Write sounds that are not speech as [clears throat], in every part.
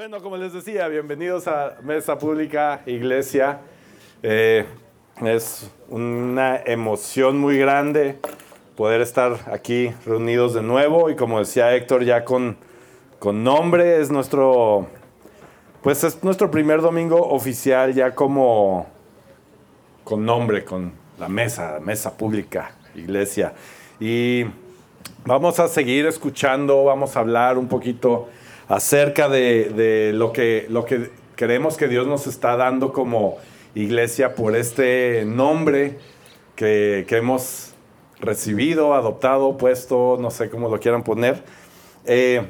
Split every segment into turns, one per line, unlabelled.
Bueno, como les decía, bienvenidos a Mesa Pública Iglesia. Eh, es una emoción muy grande poder estar aquí reunidos de nuevo y como decía Héctor, ya con, con nombre, es nuestro, pues es nuestro primer domingo oficial ya como con nombre, con la mesa, mesa pública, iglesia. Y vamos a seguir escuchando, vamos a hablar un poquito acerca de, lo, que, lo que creemos que Dios nos está dando como iglesia por este nombre que, hemos recibido, adoptado, puesto, no sé cómo lo quieran poner. Eh,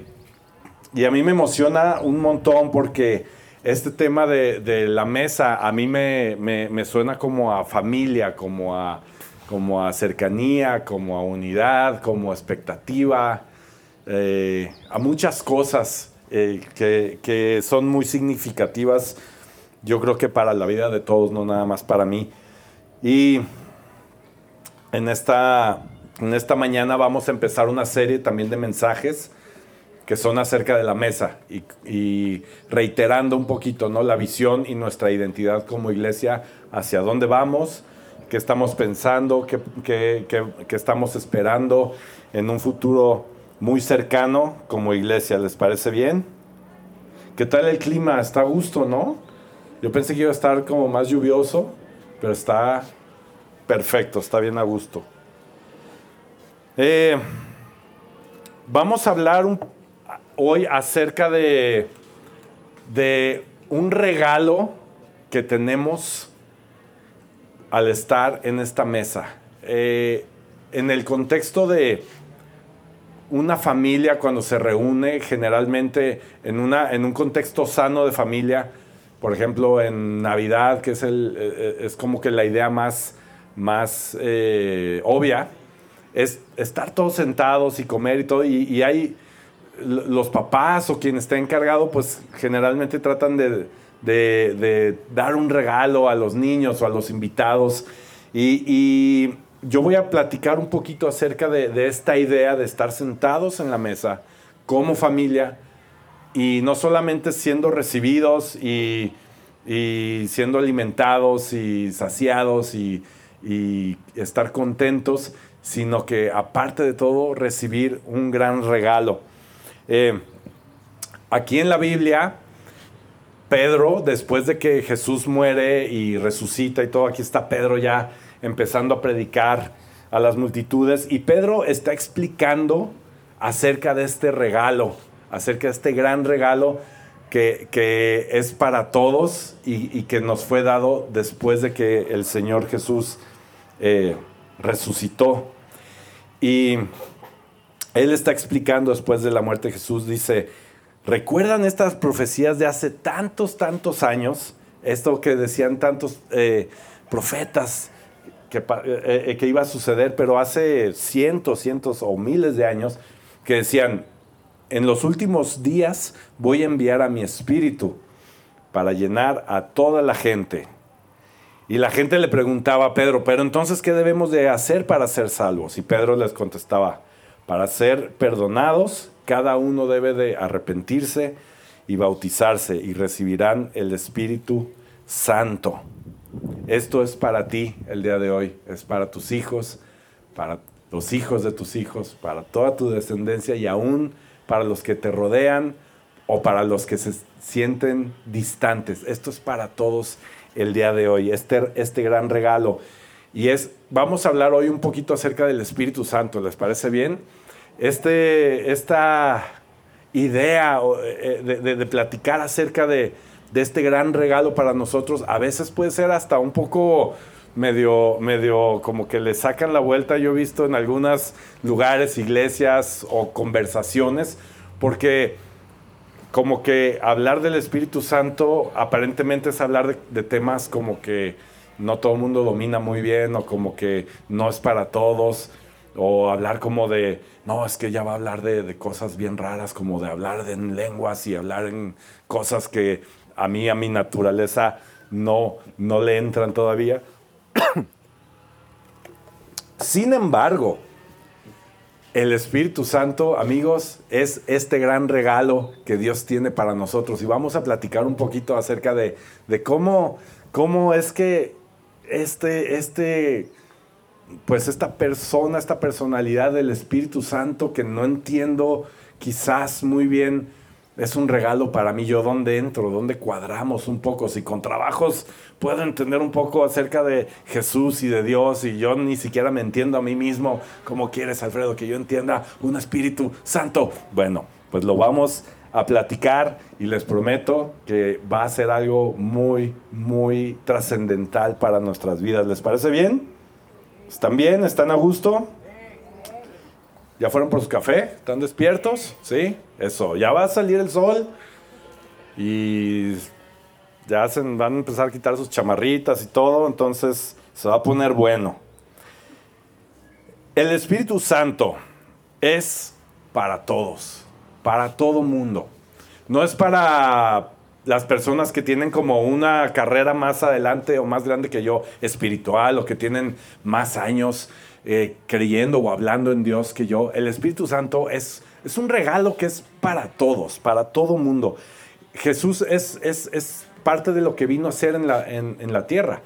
y a mí me emociona un montón porque este tema de, la mesa a mí me, suena como a familia, como a, como a cercanía, como a unidad, como expectativa, eh, a muchas cosas eh, que, son muy significativas, yo creo que para la vida de todos, no nada más para mí. Y en esta, en esta mañana vamos a empezar una serie también de mensajes que son acerca de la mesa y, reiterando un poquito ¿no? la visión y nuestra identidad como iglesia, hacia dónde vamos, qué estamos pensando, qué, qué, qué estamos esperando en un futuro muy cercano como iglesia. ¿Les parece bien? ¿Qué tal el clima? Está a gusto, ¿no? Yo pensé que iba a estar como más lluvioso, pero está perfecto, está bien a gusto. Eh, vamos a hablar hoy acerca de, de un regalo que tenemos al estar en esta mesa. Eh, en el contexto de una familia cuando se reúne, generalmente en, una, en un contexto sano de familia, por ejemplo en Navidad, que es, el, eh, eh, es como que la idea más, más eh, obvia, es estar todos sentados y comer y todo, y, hay los papás o quien esté encargado, pues generalmente tratan de, de, dar un regalo a los niños o a los invitados. y yo voy a platicar un poquito acerca de, esta idea de estar sentados en la mesa como familia y no solamente siendo recibidos y, siendo alimentados y saciados y, estar contentos, sino que aparte de todo recibir un gran regalo. Eh, aquí en la Biblia, Pedro, después de que Jesús muere y resucita y todo, aquí está Pedro ya empezando a predicar a las multitudes y Pedro está explicando acerca de este regalo, acerca de este gran regalo que, es para todos y, que nos fue dado después de que el Señor Jesús eh, resucitó. Y él está explicando después de la muerte de Jesús, dice, ¿recuerdan estas profecías de hace tantos, tantos años? Esto que decían tantos eh, profetas eh, eh, que, iba a suceder, pero hace cientos, cientos o miles de años, que decían, en los últimos días voy a enviar a mi espíritu para llenar a toda la gente. Y la gente le preguntaba a Pedro, pero entonces, ¿qué debemos de hacer para ser salvos? Y Pedro les contestaba, para ser perdonados, cada uno debe de arrepentirse y bautizarse y recibirán el Espíritu Santo. Esto es para ti el día de hoy, es para tus hijos, para los hijos de tus hijos, para toda tu descendencia y aún para los que te rodean o para los que se sienten distantes. Esto es para todos el día de hoy, este, este gran regalo. Y es, vamos a hablar hoy un poquito acerca del Espíritu Santo, ¿les parece bien? Este, esta idea eh, de platicar acerca de, de este gran regalo para nosotros, a veces puede ser hasta un poco medio, medio como que le sacan la vuelta, yo he visto en algunos lugares, iglesias o conversaciones, porque como que hablar del Espíritu Santo aparentemente es hablar de, temas como que no todo el mundo domina muy bien o como que no es para todos o hablar como de, no, es que ya va a hablar de, de cosas bien raras, como de hablar en lenguas y hablar en cosas que a mí, a mi naturaleza, no, no le entran todavía. [clears throat] Sin embargo, el Espíritu Santo, amigos, es este gran regalo que Dios tiene para nosotros. Y vamos a platicar un poquito acerca de, cómo, cómo es que este, este, pues esta persona, esta personalidad del Espíritu Santo que no entiendo quizás muy bien es un regalo para mí. Yo dónde entro, dónde cuadramos un poco. Si con trabajos puedo entender un poco acerca de Jesús y de Dios y yo ni siquiera me entiendo a mí mismo. ¿Cómo quieres, Alfredo, que yo entienda un Espíritu Santo? Bueno, pues lo vamos a platicar y les prometo que va a ser algo muy, muy trascendental para nuestras vidas. ¿Les parece bien? ¿Están bien? ¿Están a gusto? ¿Ya fueron por su café? ¿Están despiertos? ¿Sí? Eso, ya va a salir el sol y ya se van a empezar a quitar sus chamarritas y todo, entonces se va a poner bueno. El Espíritu Santo es para todos, para todo mundo. No es para las personas que tienen como una carrera más adelante o más grande que yo, espiritual, o que tienen más años eh, creyendo o hablando en Dios que yo. El Espíritu Santo es, es un regalo que es para todos, para todo mundo. Jesús es, es, parte de lo que vino a hacer en la, en la tierra.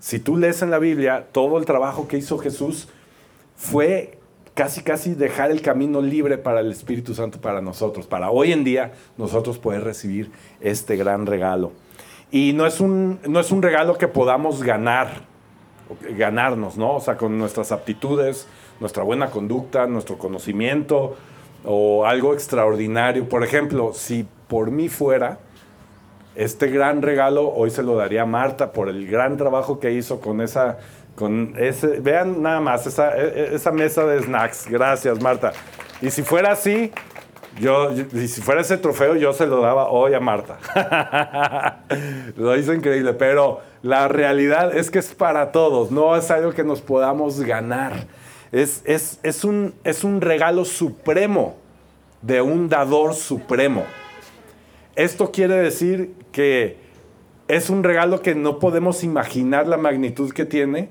Si tú lees en la Biblia, todo el trabajo que hizo Jesús fue casi casi dejar el camino libre para el Espíritu Santo para nosotros, para hoy en día nosotros poder recibir este gran regalo. Y no es un, no es un regalo que podamos ganar, ganarnos, ¿no? O sea, con nuestras aptitudes, nuestra buena conducta, nuestro conocimiento o algo extraordinario. Por ejemplo, si por mí fuera, este gran regalo hoy se lo daría a Marta por el gran trabajo que hizo con esa, con ese, vean nada más, esa, e, e, esa mesa de snacks. Gracias, Marta. Y si fuera así, yo, si fuera ese trofeo, yo se lo daba hoy a Marta. [laughs] lo hizo increíble, pero la realidad es que es para todos, no es algo que nos podamos ganar. Es, es, un, es un regalo supremo de un dador supremo. Esto quiere decir que es un regalo que no podemos imaginar la magnitud que tiene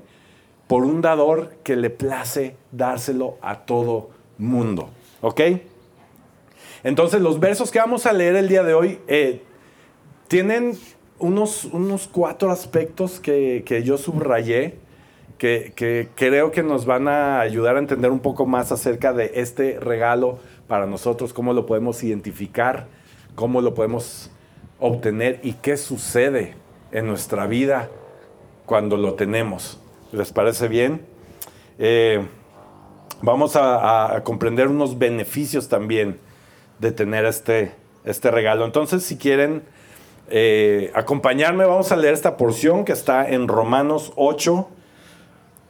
por un dador que le place dárselo a todo mundo. ¿Ok? Entonces los versos que vamos a leer el día de hoy eh, tienen unos, unos cuatro aspectos que, yo subrayé, que, creo que nos van a ayudar a entender un poco más acerca de este regalo para nosotros, cómo lo podemos identificar, cómo lo podemos obtener y qué sucede en nuestra vida cuando lo tenemos. ¿Les parece bien? Eh, vamos a, comprender unos beneficios también de tener este, este regalo. Entonces, si quieren eh, acompañarme, vamos a leer esta porción que está en Romanos 8,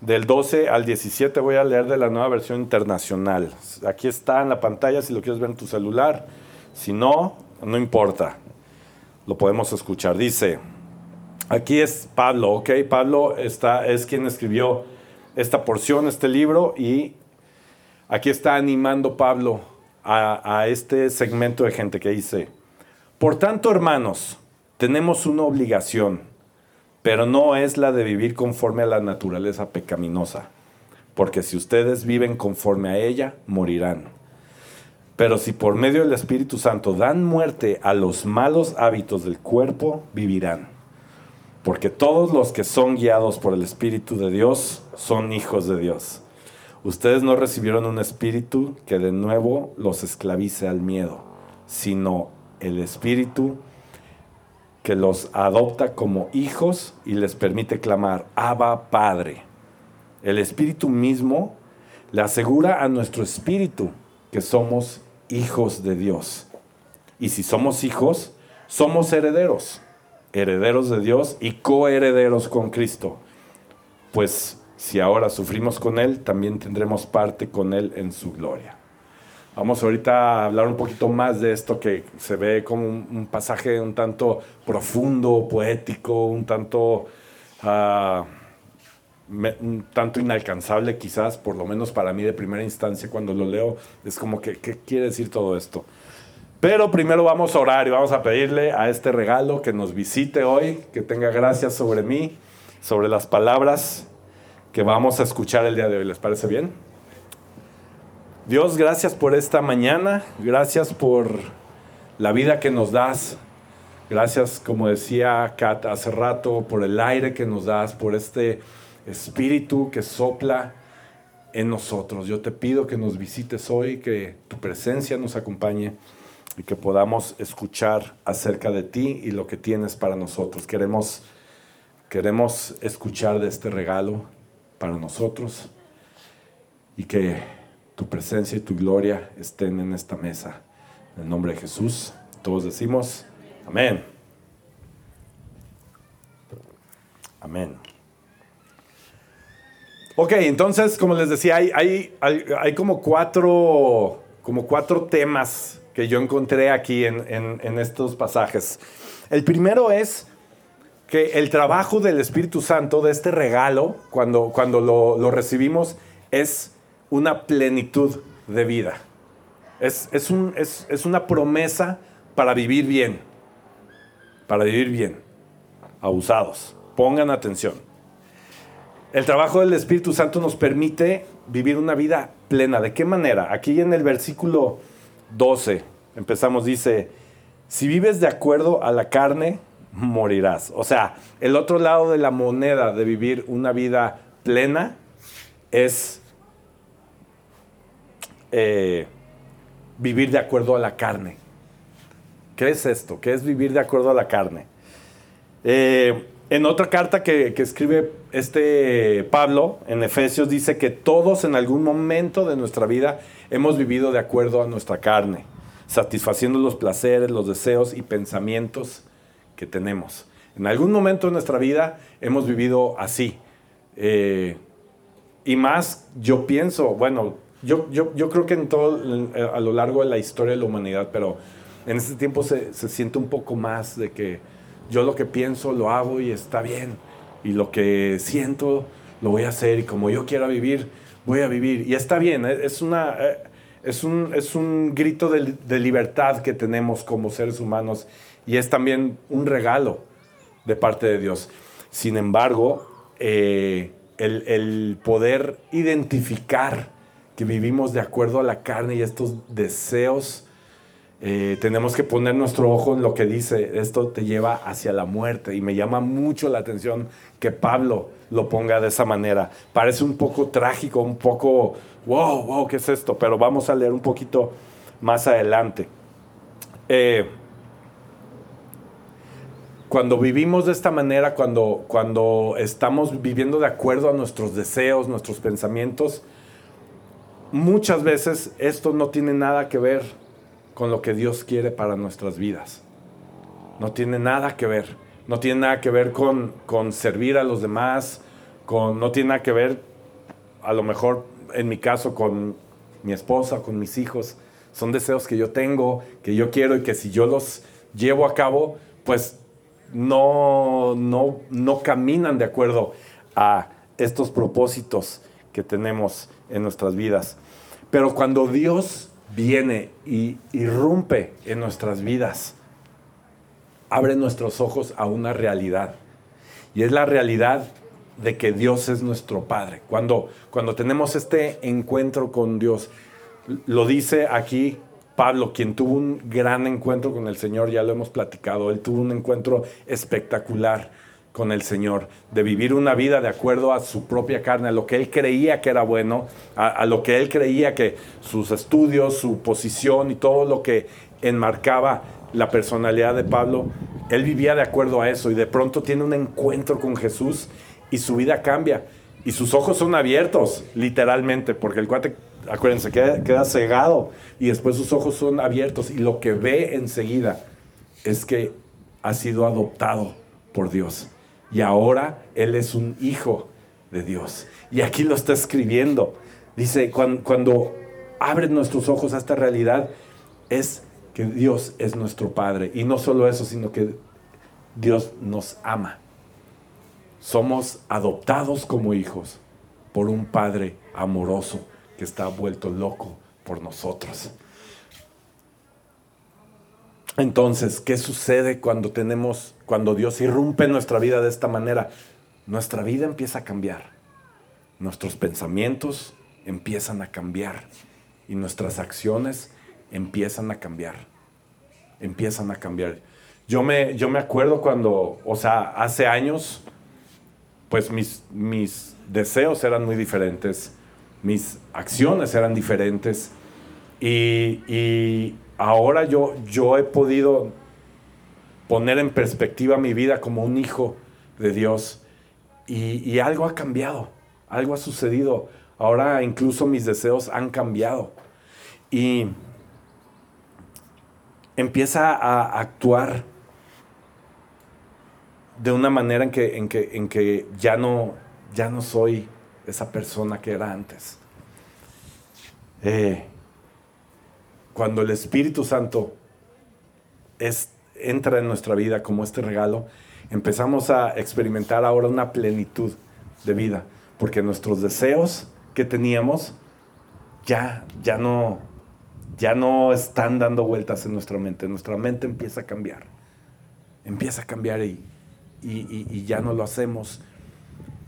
del 12 al 17. Voy a leer de la nueva versión internacional. Aquí está en la pantalla si lo quieres ver en tu celular. Si no, no importa. Lo podemos escuchar. Dice, aquí es Pablo, ¿ok? Pablo está, es quien escribió esta porción, este libro, y aquí está animando Pablo a, este segmento de gente que dice, por tanto, hermanos, tenemos una obligación, pero no es la de vivir conforme a la naturaleza pecaminosa, porque si ustedes viven conforme a ella, morirán. Pero si por medio del Espíritu Santo dan muerte a los malos hábitos del cuerpo, vivirán. Porque todos los que son guiados por el Espíritu de Dios son hijos de Dios. Ustedes no recibieron un espíritu que de nuevo los esclavice al miedo, sino el espíritu que los adopta como hijos y les permite clamar, Abba Padre. El Espíritu mismo le asegura a nuestro espíritu que somos hijos de Dios. Y si somos hijos, somos herederos, herederos de Dios y coherederos con Cristo. Pues si ahora sufrimos con Él, también tendremos parte con Él en su gloria. Vamos ahorita a hablar un poquito más de esto que se ve como un, pasaje un tanto profundo, poético, un tanto, ah, un tanto inalcanzable quizás, por lo menos para mí de primera instancia cuando lo leo, es como que, ¿qué quiere decir todo esto? Pero primero vamos a orar y vamos a pedirle a este regalo que nos visite hoy, que tenga gracias sobre mí, sobre las palabras que vamos a escuchar el día de hoy. ¿Les parece bien? Dios, gracias por esta mañana, gracias por la vida que nos das, gracias, como decía Kat hace rato, por el aire que nos das, por este espíritu que sopla en nosotros. Yo te pido que nos visites hoy, que tu presencia nos acompañe y que podamos escuchar acerca de ti y lo que tienes para nosotros. Queremos, queremos escuchar de este regalo para nosotros y que tu presencia y tu gloria estén en esta mesa. En el nombre de Jesús, todos decimos, amén. Amén. Ok, entonces, como les decía, hay, hay, hay, como, cuatro, como cuatro temas que yo encontré aquí en, en, estos pasajes. El primero es que el trabajo del Espíritu Santo, de este regalo, cuando, cuando lo, lo recibimos, es una plenitud de vida. Es, es, una promesa para vivir bien. Para vivir bien. Abusados. Pongan atención. El trabajo del Espíritu Santo nos permite vivir una vida plena. ¿De qué manera? Aquí en el versículo 12 empezamos, dice, si vives de acuerdo a la carne, morirás. O sea, el otro lado de la moneda de vivir una vida plena es eh, vivir de acuerdo a la carne. ¿Qué es esto? ¿Qué es vivir de acuerdo a la carne? Eh, en otra carta que, escribe este Pablo en Efesios dice que todos en algún momento de nuestra vida hemos vivido de acuerdo a nuestra carne, satisfaciendo los placeres, los deseos y pensamientos que tenemos. En algún momento de nuestra vida hemos vivido así. Eh, y más, yo pienso, bueno, yo, yo, creo que en todo, a lo largo de la historia de la humanidad, pero en este tiempo se, siente un poco más de que yo lo que pienso lo hago y está bien. Y lo que siento lo voy a hacer y como yo quiera vivir, voy a vivir. Y está bien, eh, es, una, eh, es, un, es un grito de, libertad que tenemos como seres humanos y es también un regalo de parte de Dios. Sin embargo, eh, el, poder identificar que vivimos de acuerdo a la carne y estos deseos, eh, tenemos que poner nuestro ojo en lo que dice, esto te lleva hacia la muerte. Y me llama mucho la atención que Pablo lo ponga de esa manera. Parece un poco trágico, un poco, wow, wow, ¿qué es esto? Pero vamos a leer un poquito más adelante. Eh, cuando vivimos de esta manera, cuando, cuando estamos viviendo de acuerdo a nuestros deseos, nuestros pensamientos, muchas veces esto no tiene nada que ver con lo que Dios quiere para nuestras vidas. No tiene nada que ver. No tiene nada que ver con, con servir a los demás, con, no tiene nada que ver, a lo mejor en mi caso, con mi esposa, con mis hijos. Son deseos que yo tengo, que yo quiero y que si yo los llevo a cabo, pues no, no, no caminan de acuerdo a estos propósitos que tenemos en nuestras vidas. Pero cuando Dios viene y irrumpe en nuestras vidas, abre nuestros ojos a una realidad. Y es la realidad de que Dios es nuestro Padre. Cuando, cuando tenemos este encuentro con Dios, lo dice aquí Pablo, quien tuvo un gran encuentro con el Señor, ya lo hemos platicado, él tuvo un encuentro espectacular con el Señor, de vivir una vida de acuerdo a su propia carne, a lo que él creía que era bueno, a, lo que él creía que sus estudios, su posición y todo lo que enmarcaba la personalidad de Pablo, él vivía de acuerdo a eso y de pronto tiene un encuentro con Jesús y su vida cambia y sus ojos son abiertos, literalmente, porque el cuate, acuérdense, queda, queda cegado y después sus ojos son abiertos y lo que ve enseguida es que ha sido adoptado por Dios y ahora Él es un hijo de Dios. Y aquí lo está escribiendo. Dice, cuando, cuando abren nuestros ojos a esta realidad, es que Dios es nuestro Padre. Y no solo eso, sino que Dios nos ama. Somos adoptados como hijos por un Padre amoroso que está vuelto loco por nosotros. Entonces, ¿qué sucede cuando tenemos, cuando Dios irrumpe nuestra vida de esta manera? Nuestra vida empieza a cambiar. Nuestros pensamientos empiezan a cambiar. y nuestras acciones empiezan a cambiar. Empiezan a cambiar. Yo me, yo me acuerdo cuando, o sea, hace años, pues mis, mis deseos eran muy diferentes, mis acciones eran diferentes y, ahora yo, yo he podido poner en perspectiva mi vida como un hijo de Dios y, y algo ha cambiado, algo ha sucedido. Ahora incluso mis deseos han cambiado y empieza a actuar de una manera en que, en que, en que ya, no, ya no soy esa persona que era antes. Eh, cuando el Espíritu Santo es, entra en nuestra vida como este regalo, empezamos a experimentar ahora una plenitud de vida, porque nuestros deseos que teníamos ya, ya, no, ya no están dando vueltas en nuestra mente, nuestra mente empieza a cambiar, empieza a cambiar y, y, ya no lo hacemos.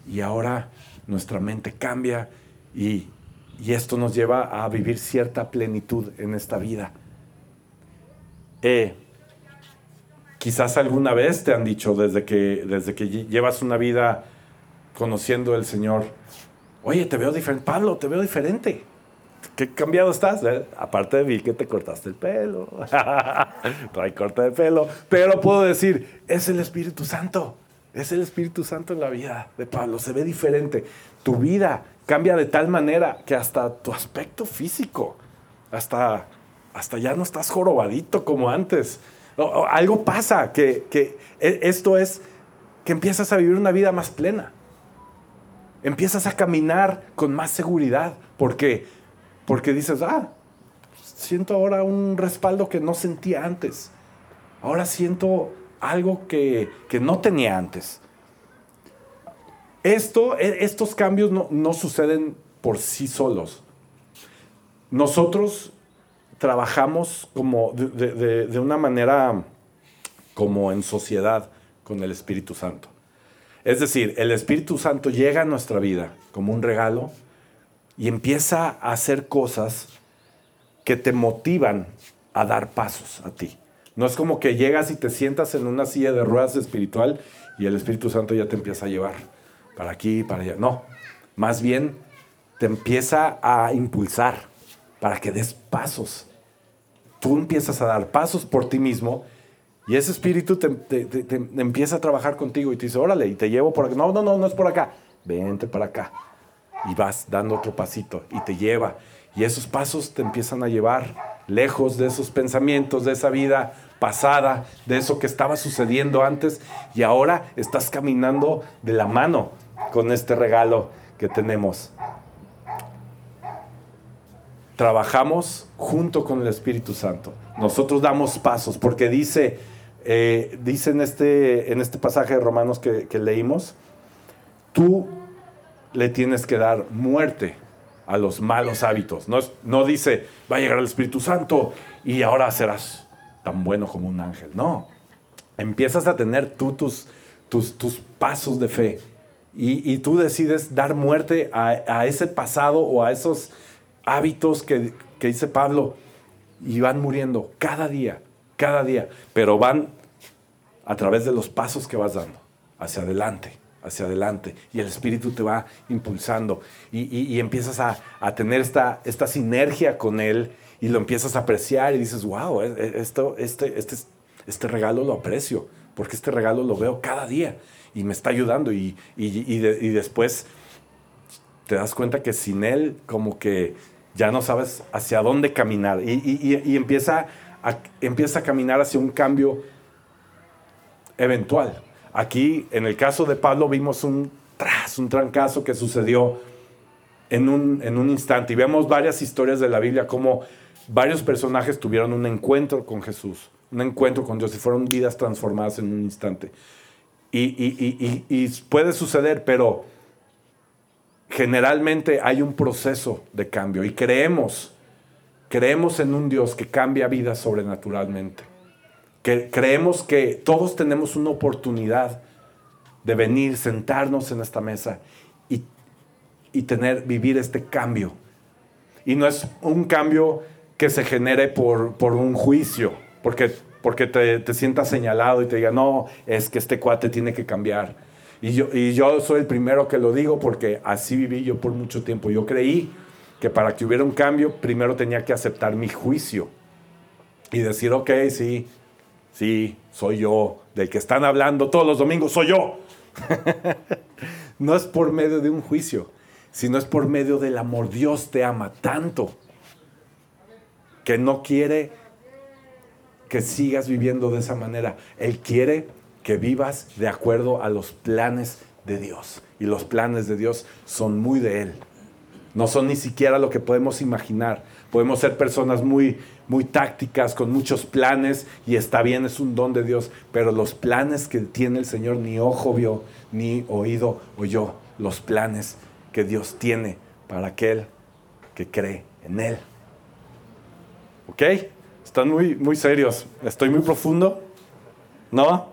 Y ahora nuestra mente cambia y, esto nos lleva a vivir cierta plenitud en esta vida. Eh, quizás alguna vez te han dicho desde que, desde que llevas una vida conociendo al Señor, oye, te veo diferente, Pablo, te veo diferente. ¿Qué cambiado estás? Eh, aparte de vi que te cortaste el pelo. [laughs] Trae corte de pelo. Pero puedo decir, es el Espíritu Santo. Es el Espíritu Santo en la vida de Pablo. Se ve diferente. Tu vida cambia de tal manera que hasta tu aspecto físico, hasta, hasta ya no estás jorobadito como antes. algo pasa que, que e, esto es que empiezas a vivir una vida más plena. Empiezas a caminar con más seguridad. porque porque dices, ah, siento ahora un respaldo que no sentía antes. Ahora siento algo que, no tenía antes. Esto, e, estos cambios no, suceden por sí solos. Nosotros trabajamos como de, de, una manera como en sociedad con el Espíritu Santo. Es decir, el Espíritu Santo llega a nuestra vida como un regalo y empieza a hacer cosas que te motivan a dar pasos a ti. No es como que llegas y te sientas en una silla de ruedas espiritual y el Espíritu Santo ya te empieza a llevar para aquí, para allá. No, más bien te empieza a impulsar para que des pasos. Tú empiezas a dar pasos por ti mismo y ese espíritu te, empieza a trabajar contigo y te dice, órale, y te llevo por acá. No, no, no, no es por acá. Vente para acá y vas dando otro pasito y te lleva. Y esos pasos te empiezan a llevar lejos de esos pensamientos, de esa vida pasada, de eso que estaba sucediendo antes y ahora estás caminando de la mano con este regalo que tenemos. Trabajamos junto con el Espíritu Santo. Nosotros damos pasos porque dice, eh, dice en este, en este pasaje de Romanos que, que leímos, tú le tienes que dar muerte a los malos hábitos. No, no dice, va a llegar el Espíritu Santo y ahora serás tan bueno como un ángel. No, empiezas a tener tú tus, tus, tus pasos de fe y, tú decides dar muerte a, ese pasado o a esos hábitos que, que dice Pablo y van muriendo cada día, cada día, pero van a través de los pasos que vas dando hacia adelante hacia adelante y el Espíritu te va impulsando y, empiezas a, tener esta, esta sinergia con Él y lo empiezas a apreciar y dices, wow, e, e, esto, este, este, este regalo lo aprecio porque este regalo lo veo cada día y me está ayudando y, y después te das cuenta que sin Él como que ya no sabes hacia dónde caminar y, empieza, a, empieza a caminar hacia un cambio eventual Aquí, en el caso de Pablo, vimos un tras, un trancazo que sucedió en un, en un instante. Y vemos varias historias de la Biblia como varios personajes tuvieron un encuentro con Jesús, un encuentro con Dios y fueron vidas transformadas en un instante. Y, puede suceder, pero generalmente hay un proceso de cambio y creemos, creemos en un Dios que cambia vidas sobrenaturalmente creemos que todos tenemos una oportunidad de venir, sentarnos en esta mesa y, tener, vivir este cambio. Y no es un cambio que se genere por, por un juicio, porque, porque te, te sientas señalado y te diga, no, es que este cuate tiene que cambiar. Y yo, y yo soy el primero que lo digo porque así viví yo por mucho tiempo. Yo creí que para que hubiera un cambio, primero tenía que aceptar mi juicio y decir, ok, sí, sí, soy yo, del que están hablando todos los domingos, soy yo. [laughs] no es por medio de un juicio, sino es por medio del amor. Dios te ama tanto que no quiere que sigas viviendo de esa manera. Él quiere que vivas de acuerdo a los planes de Dios. Y los planes de Dios son muy de Él. No son ni siquiera lo que podemos imaginar. Podemos ser personas muy, muy tácticas, con muchos planes, y está bien, es un don de Dios, pero los planes que tiene el Señor ni ojo vio, ni oído oyó. Los planes que Dios tiene para aquel que cree en Él. ¿Ok? Están muy, muy serios. ¿Estoy muy profundo? ¿No?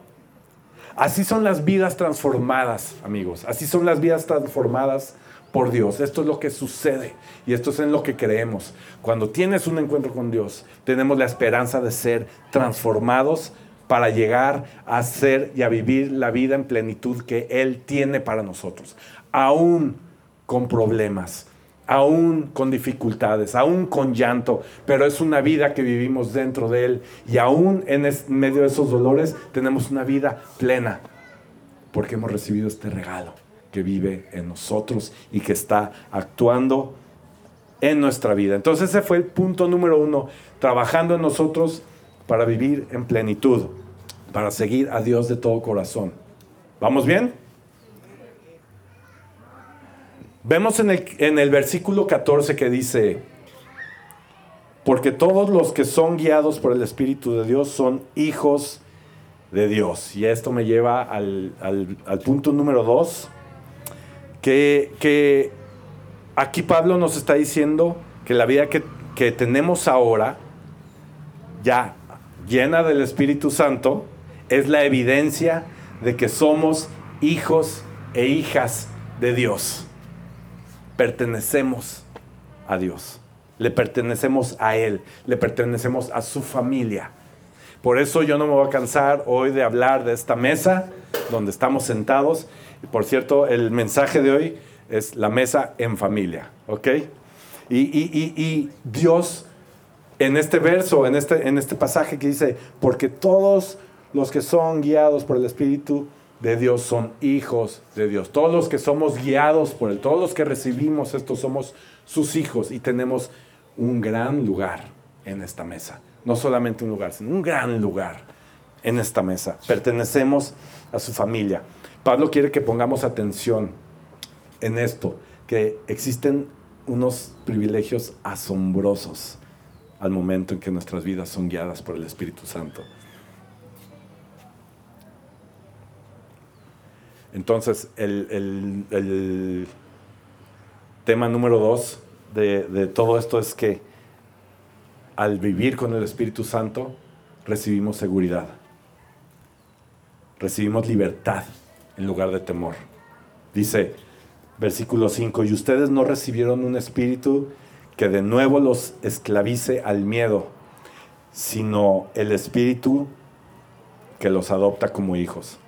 Así son las vidas transformadas, amigos. Así son las vidas transformadas por Dios. Esto es lo que sucede y esto es en lo que creemos. Cuando tienes un encuentro con Dios, tenemos la esperanza de ser transformados para llegar a ser y a vivir la vida en plenitud que Él tiene para nosotros, aún con problemas, aún con dificultades, aún con llanto, pero es una vida que vivimos dentro de Él y aún en medio de esos dolores tenemos una vida plena porque hemos recibido este regalo que vive en nosotros y que está actuando en nuestra vida. Entonces ese fue el punto número uno, trabajando en nosotros para vivir en plenitud, para seguir a Dios de todo corazón. ¿Vamos bien? Vemos en el, en el versículo 14 que dice, porque todos los que son guiados por el Espíritu de Dios son hijos de Dios. Y esto me lleva al, al punto número dos, que, aquí Pablo nos está diciendo que la vida que, que tenemos ahora, ya llena del Espíritu Santo, es la evidencia de que somos hijos e hijas de Dios. Pertenecemos a Dios. Le pertenecemos a Él. Le pertenecemos a su familia. Por eso yo no me voy a cansar hoy de hablar de esta mesa donde estamos sentados por cierto, el mensaje de hoy es la mesa en familia, ¿ok? Y, Dios, en este verso, en este, en este pasaje que dice, porque todos los que son guiados por el Espíritu de Dios son hijos de Dios. Todos los que somos guiados por Él, todos los que recibimos esto somos sus hijos y tenemos un gran lugar en esta mesa. No solamente un lugar, sino un gran lugar en esta mesa. Pertenecemos a su familia. Pablo quiere que pongamos atención en esto, que existen unos privilegios asombrosos al momento en que nuestras vidas son guiadas por el Espíritu Santo. Entonces, el, tema número dos de, de todo esto es que al vivir con el Espíritu Santo recibimos seguridad, recibimos libertad en lugar de temor. Dice, versículo 5, y ustedes no recibieron un espíritu que de nuevo los esclavice al miedo, sino el espíritu que los adopta como hijos.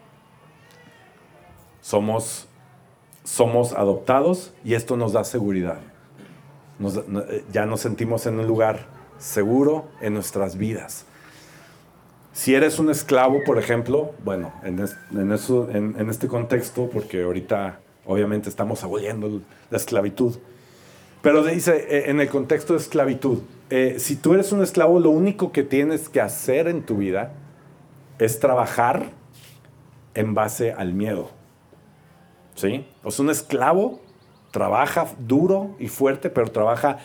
Somos, somos adoptados y esto nos da seguridad. ya nos sentimos en un lugar seguro en nuestras vidas. Si eres un esclavo, por ejemplo, bueno, en, eso, en, este contexto, porque ahorita obviamente estamos aboliendo la esclavitud, pero dice, eh, en el contexto de esclavitud, eh, si tú eres un esclavo, lo único que tienes que hacer en tu vida es trabajar en base al miedo. ¿Sí? O sea, un esclavo trabaja duro y fuerte, pero trabaja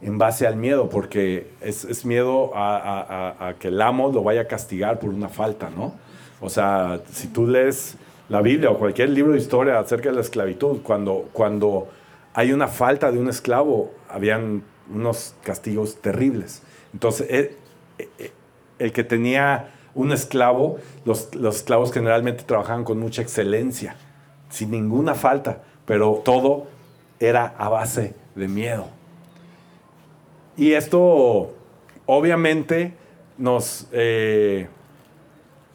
en base al miedo, porque es, miedo a, que el amo lo vaya a castigar por una falta, ¿no? O sea, si tú lees la Biblia o cualquier libro de historia acerca de la esclavitud, cuando, cuando hay una falta de un esclavo, habían unos castigos terribles. Entonces, el, el que tenía un esclavo, los, los esclavos generalmente trabajaban con mucha excelencia, sin ninguna falta, pero todo era a base de miedo. Y esto obviamente nos eh,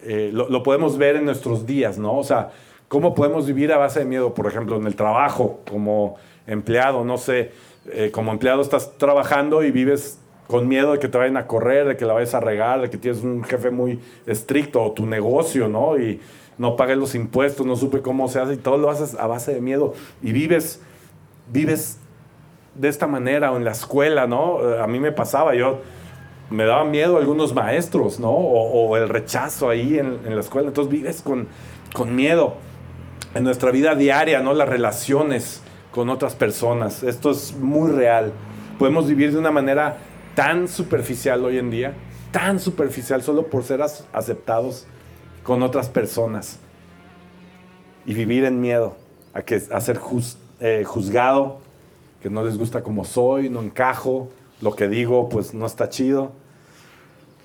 eh, lo, podemos ver en nuestros días, ¿no? O sea, ¿cómo podemos vivir a base de miedo? Por ejemplo, en el trabajo, como empleado, no sé, eh, como empleado estás trabajando y vives con miedo de que te vayan a correr, de que la vayas a regar, de que tienes un jefe muy estricto o tu negocio, ¿no? Y no pagues los impuestos, no supe cómo se hace y todo lo haces a base de miedo y vives, vives de esta manera o en la escuela, ¿no? A mí me pasaba, yo me daba miedo algunos maestros, ¿no? O, el rechazo ahí en, en, la escuela. Entonces vives con, con miedo en nuestra vida diaria, ¿no? Las relaciones con otras personas. Esto es muy real. Podemos vivir de una manera tan superficial hoy en día, tan superficial solo por ser aceptados con otras personas y vivir en miedo a, que, a ser eh, juzgado, que no les gusta como soy, no encajo, lo que digo pues no está chido.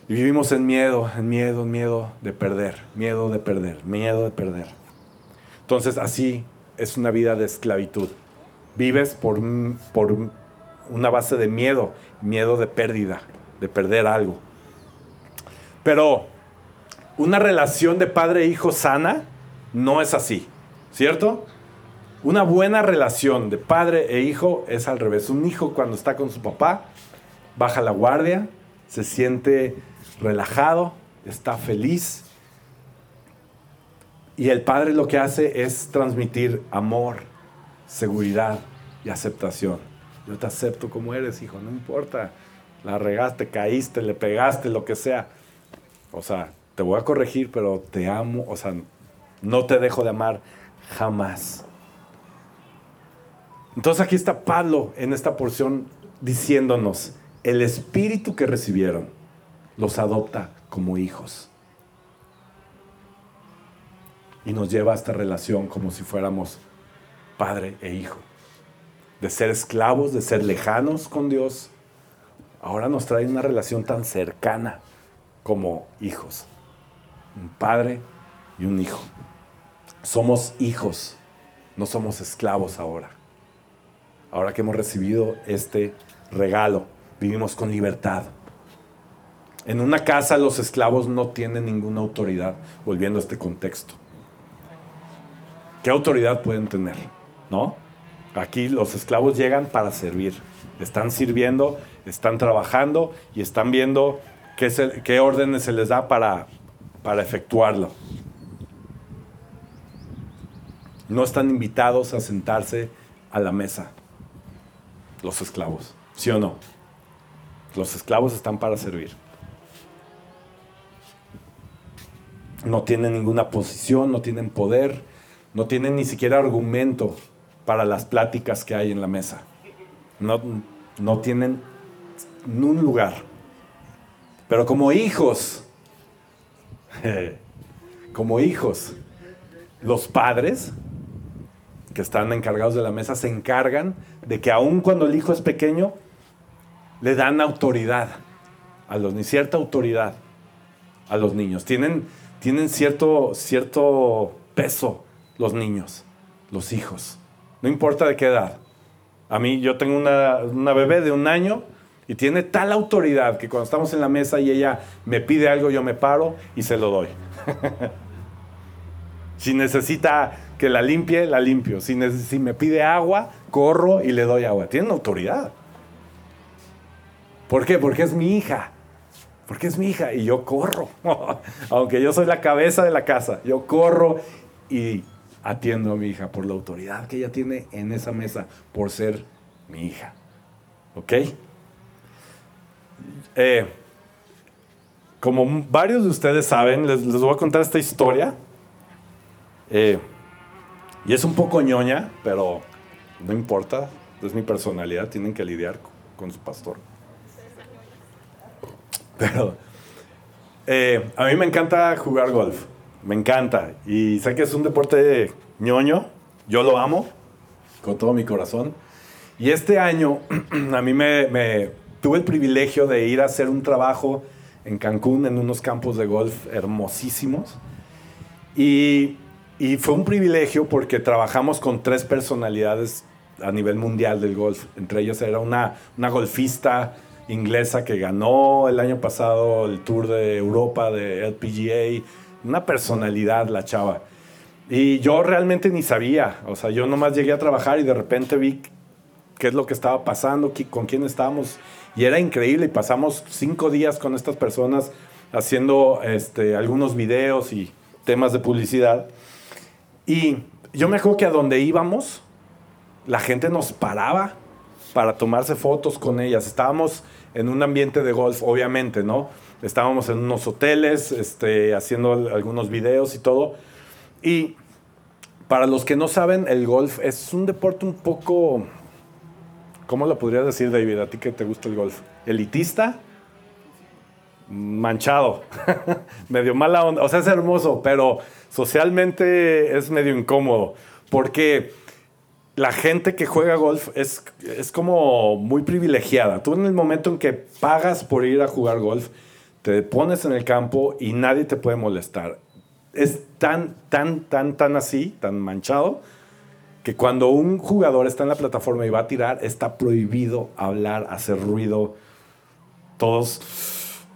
Y vivimos en miedo, en miedo, en miedo de perder, miedo de perder, miedo de perder. Entonces así es una vida de esclavitud. Vives por, por una base de miedo, miedo de pérdida, de perder algo. Pero una relación de padre e hijo sana no es así, ¿cierto? Una buena relación de padre e hijo es al revés. Un hijo cuando está con su papá baja la guardia, se siente relajado, está feliz. Y el padre lo que hace es transmitir amor, seguridad y aceptación. Yo te acepto como eres, hijo, no importa. La regaste, caíste, le pegaste, lo que sea. O sea, te voy a corregir, pero te amo. O sea, no te dejo de amar jamás. Entonces aquí está Pablo en esta porción diciéndonos, el espíritu que recibieron los adopta como hijos. Y nos lleva a esta relación como si fuéramos padre e hijo. De ser esclavos, de ser lejanos con Dios, ahora nos trae una relación tan cercana como hijos. Un padre y un hijo. Somos hijos, no somos esclavos ahora. Ahora que hemos recibido este regalo, vivimos con libertad. En una casa los esclavos no tienen ninguna autoridad, volviendo a este contexto. ¿Qué autoridad pueden tener? ¿No? Aquí los esclavos llegan para servir. Están sirviendo, están trabajando y están viendo qué, qué órdenes se les da para, para efectuarlo. No están invitados a sentarse a la mesa los esclavos, ¿sí o no? Los esclavos están para servir. no tienen ninguna posición, no tienen poder, no tienen ni siquiera argumento para las pláticas que hay en la mesa. No, no tienen un lugar. Pero como hijos, [laughs] como hijos, los padres que están encargados de la mesa se encargan de que aun cuando el hijo es pequeño, le dan autoridad a los ni cierta autoridad a los niños. Tienen tienen cierto, cierto peso los niños, los hijos. No importa de qué edad. A mí yo tengo una, una bebé de un año y tiene tal autoridad que cuando estamos en la mesa y ella me pide algo, yo me paro y se lo doy. [laughs] si necesita que la limpie, la limpio. Si, me pide agua, corro y le doy agua. Tienen autoridad. ¿Por qué? Porque es mi hija porque es mi hija y yo corro. [laughs] Aunque yo soy la cabeza de la casa, yo corro y atiendo a mi hija por la autoridad que ella tiene en esa mesa por ser mi hija. ¿Ok? Eh, como varios de ustedes saben, les, voy a contar esta historia. Eh, y es un poco ñoña, pero no importa, es mi personalidad, tienen que lidiar con su pastor. Pero eh, a mí me encanta jugar golf. Me encanta. Y sé que es un deporte ñoño. Yo lo amo con todo mi corazón. Y este año [clears throat] a mí me, tuve el privilegio de ir a hacer un trabajo en Cancún en unos campos de golf hermosísimos. Y, y fue un privilegio porque trabajamos con tres personalidades a nivel mundial del golf. Entre ellas era una, una golfista inglesa que ganó el año pasado el Tour de Europa de LPGA. Una personalidad la chava. Y yo realmente ni sabía. O sea, yo nomás llegué a trabajar y de repente vi qué es lo que estaba pasando, con quién estábamos. Y era increíble. Y pasamos cinco días con estas personas haciendo este, algunos videos y temas de publicidad. Y yo me acuerdo que a donde íbamos, la gente nos paraba para tomarse fotos con ellas. Estábamos en un ambiente de golf, obviamente, ¿no? Estábamos en unos hoteles, este, haciendo algunos videos y todo. Y para los que no saben, el golf es un deporte un poco, ¿cómo lo podrías decir, David? ¿A ti que te gusta el golf? ¿Elitista? Manchado, [laughs] medio mala onda. O sea, es hermoso, pero socialmente es medio incómodo. Porque la gente que juega golf es, es como muy privilegiada. Tú en el momento en que pagas por ir a jugar golf, te pones en el campo y nadie te puede molestar. Es tan, tan, tan, tan así, tan manchado, que cuando un jugador está en la plataforma y va a tirar, está prohibido hablar, hacer ruido. Todos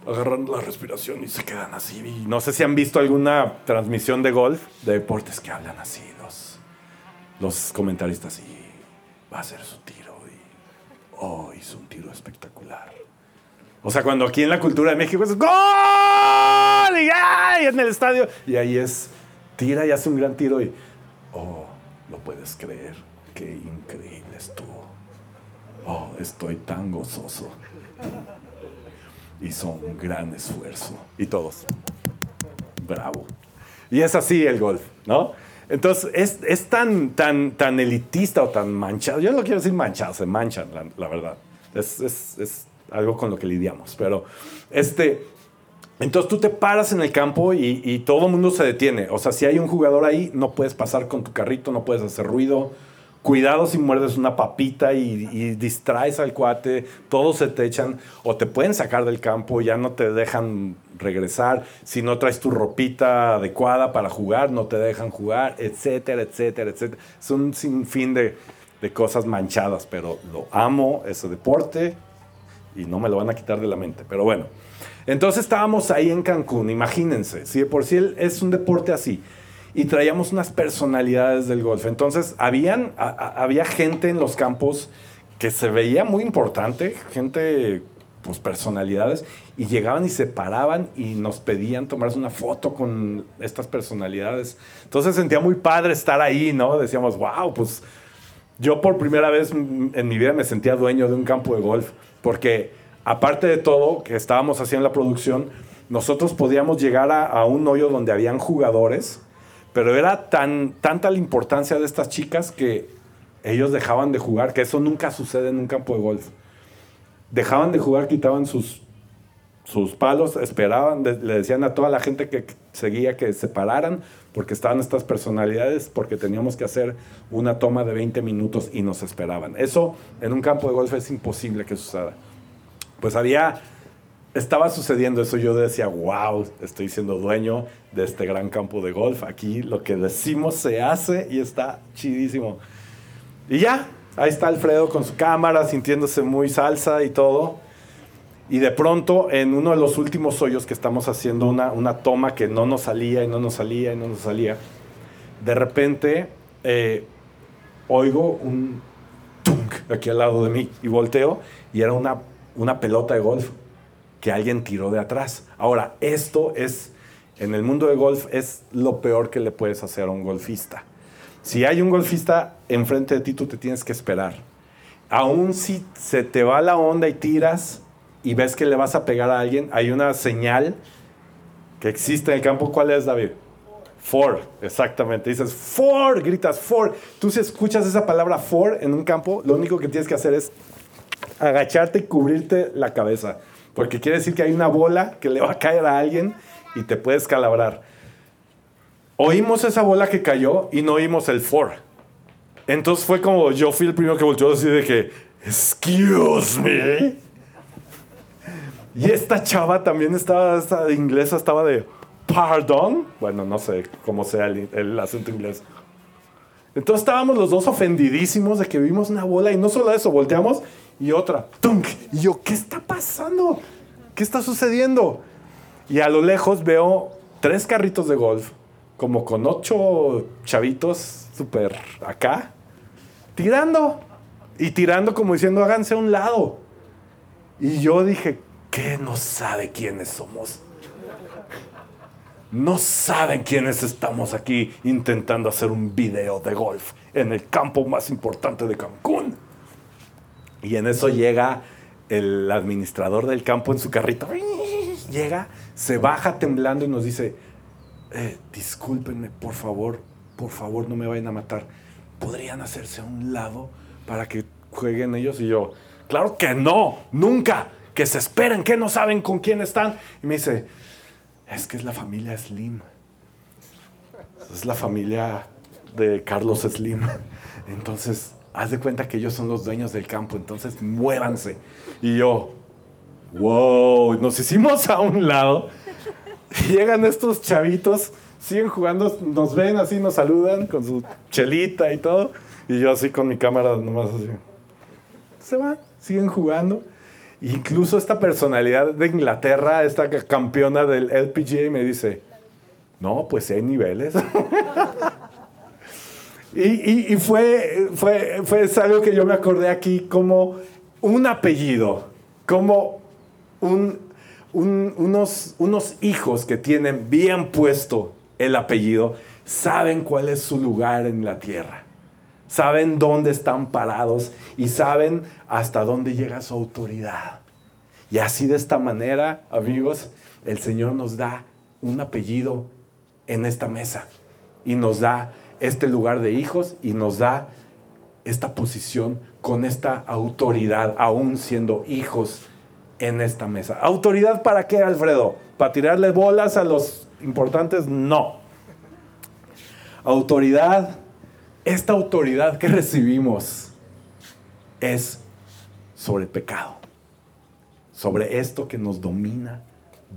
agarran la respiración y se quedan así. No sé si han visto alguna transmisión de golf, de deportes que hablan así los comentaristas, y va a ser su tiro, y oh, hizo un tiro espectacular. O sea, cuando aquí en la cultura de México es ¡Gol! Y, ¡ay! en el estadio. Y ahí es, tira y hace un gran tiro y, oh, lo puedes creer, qué increíble estuvo. Oh, estoy tan gozoso. Hizo un gran esfuerzo. Y todos, bravo. Y es así el golf, ¿no? Entonces, es, es, tan, tan, tan elitista o tan manchado. Yo no quiero decir manchado, se manchan, la, verdad. Es, es, es, algo con lo que lidiamos. Pero, este, entonces tú te paras en el campo y, y, todo el mundo se detiene. O sea, si hay un jugador ahí, no puedes pasar con tu carrito, no puedes hacer ruido. Cuidado si muerdes una papita y, y distraes al cuate, todos se te echan o te pueden sacar del campo, ya no te dejan regresar, si no traes tu ropita adecuada para jugar, no te dejan jugar, etcétera, etcétera, etcétera. Es un sinfín de, de cosas manchadas, pero lo amo, ese deporte, y no me lo van a quitar de la mente. Pero bueno, entonces estábamos ahí en Cancún, imagínense, si de por sí es un deporte así, y traíamos unas personalidades del golf. Entonces, habían, había gente en los campos que se veía muy importante, gente pues, personalidades y llegaban y se paraban y nos pedían tomarse una foto con estas personalidades. Entonces sentía muy padre estar ahí, ¿no? Decíamos, wow, pues yo por primera vez en mi vida me sentía dueño de un campo de golf, porque aparte de todo que estábamos haciendo la producción, nosotros podíamos llegar a, un hoyo donde habían jugadores, pero era tan, tanta la importancia de estas chicas que ellos dejaban de jugar, que eso nunca sucede en un campo de golf. Dejaban de jugar, quitaban sus, sus palos, esperaban, le decían a toda la gente que seguía que se pararan, porque estaban estas personalidades, porque teníamos que hacer una toma de 20 minutos y nos esperaban. Eso en un campo de golf es imposible que suceda. Pues había, estaba sucediendo eso, yo decía, wow, estoy siendo dueño de este gran campo de golf, aquí lo que decimos se hace y está chidísimo. Y ya, Ahí está Alfredo con su cámara, sintiéndose muy salsa y todo. Y de pronto, en uno de los últimos hoyos que estamos haciendo una, una toma que no nos salía y no nos salía y no nos salía, de repente eh, oigo un tunk aquí al lado de mí y volteo y era una, una pelota de golf que alguien tiró de atrás. Ahora, esto es, en el mundo de golf, es lo peor que le puedes hacer a un golfista. Si hay un golfista enfrente de ti, tú te tienes que esperar. Aún si se te va la onda y tiras y ves que le vas a pegar a alguien, hay una señal que existe en el campo. ¿Cuál es, David? For, exactamente. Dices for, gritas for. Tú si escuchas esa palabra for en un campo, lo único que tienes que hacer es agacharte y cubrirte la cabeza. Porque quiere decir que hay una bola que le va a caer a alguien y te puedes calabrar oímos esa bola que cayó y no oímos el for. Entonces fue como yo fui el primero que volteó así de que, excuse me. Y esta chava también estaba, esta inglesa estaba de, pardon. Bueno, no sé cómo sea el, el acento inglés. Entonces estábamos los dos ofendidísimos de que vimos una bola y no solo eso, volteamos y otra, ¡tunk! Y yo, ¿qué está pasando? ¿Qué está sucediendo? Y a lo lejos veo tres carritos de golf, como con ocho chavitos súper acá, tirando. Y tirando como diciendo, háganse a un lado. Y yo dije, ¿qué no sabe quiénes somos? No saben quiénes estamos aquí intentando hacer un video de golf en el campo más importante de Cancún. Y en eso llega el administrador del campo en su carrito. Llega, se baja temblando y nos dice, eh, discúlpenme, por favor, por favor, no me vayan a matar. ¿Podrían hacerse a un lado para que jueguen ellos? Y yo, claro que no, nunca, que se esperen, que no saben con quién están. Y me dice, es que es la familia Slim. Es la familia de Carlos Slim. Entonces, haz de cuenta que ellos son los dueños del campo, entonces muévanse. Y yo, wow, nos hicimos a un lado. llegan estos chavitos, siguen jugando, nos ven así, nos saludan con su chelita y todo. Y yo así con mi cámara nomás así. Se van, siguen jugando. Incluso esta personalidad de Inglaterra, esta campeona del LPGA, me dice, no, pues hay niveles. [laughs] y, fue, fue, fue algo que yo me acordé aquí como un apellido, como unos, unos hijos que tienen bien puesto el apellido, saben cuál es su lugar en la tierra saben dónde están parados y saben hasta dónde llega su autoridad. Y así de esta manera, amigos, el Señor nos da un apellido en esta mesa y nos da este lugar de hijos y nos da esta posición con esta autoridad, aún siendo hijos en esta mesa. ¿Autoridad para qué, Alfredo? ¿Para tirarle bolas a los importantes? No. Autoridad esta autoridad que recibimos es sobre pecado, sobre esto que nos domina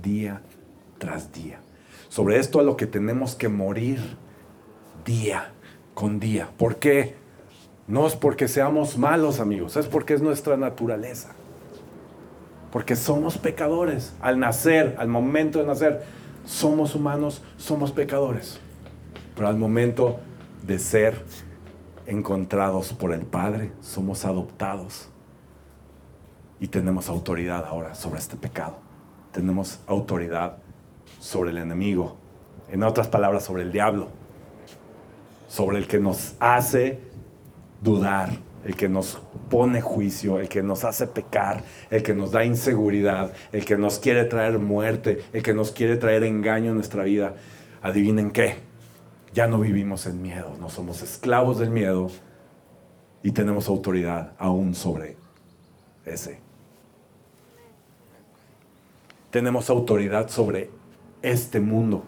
día tras día, sobre esto a lo que tenemos que morir día con día. ¿Por qué? No es porque seamos malos amigos, es porque es nuestra naturaleza. Porque somos pecadores. Al nacer, al momento de nacer, somos humanos, somos pecadores. Pero al momento de ser encontrados por el Padre, somos adoptados y tenemos autoridad ahora sobre este pecado. Tenemos autoridad sobre el enemigo, en otras palabras, sobre el diablo, sobre el que nos hace dudar, el que nos pone juicio, el que nos hace pecar, el que nos da inseguridad, el que nos quiere traer muerte, el que nos quiere traer engaño en nuestra vida. Adivinen qué, ya no vivimos en miedo, no somos esclavos del miedo y tenemos autoridad aún sobre ese. Tenemos autoridad sobre este mundo.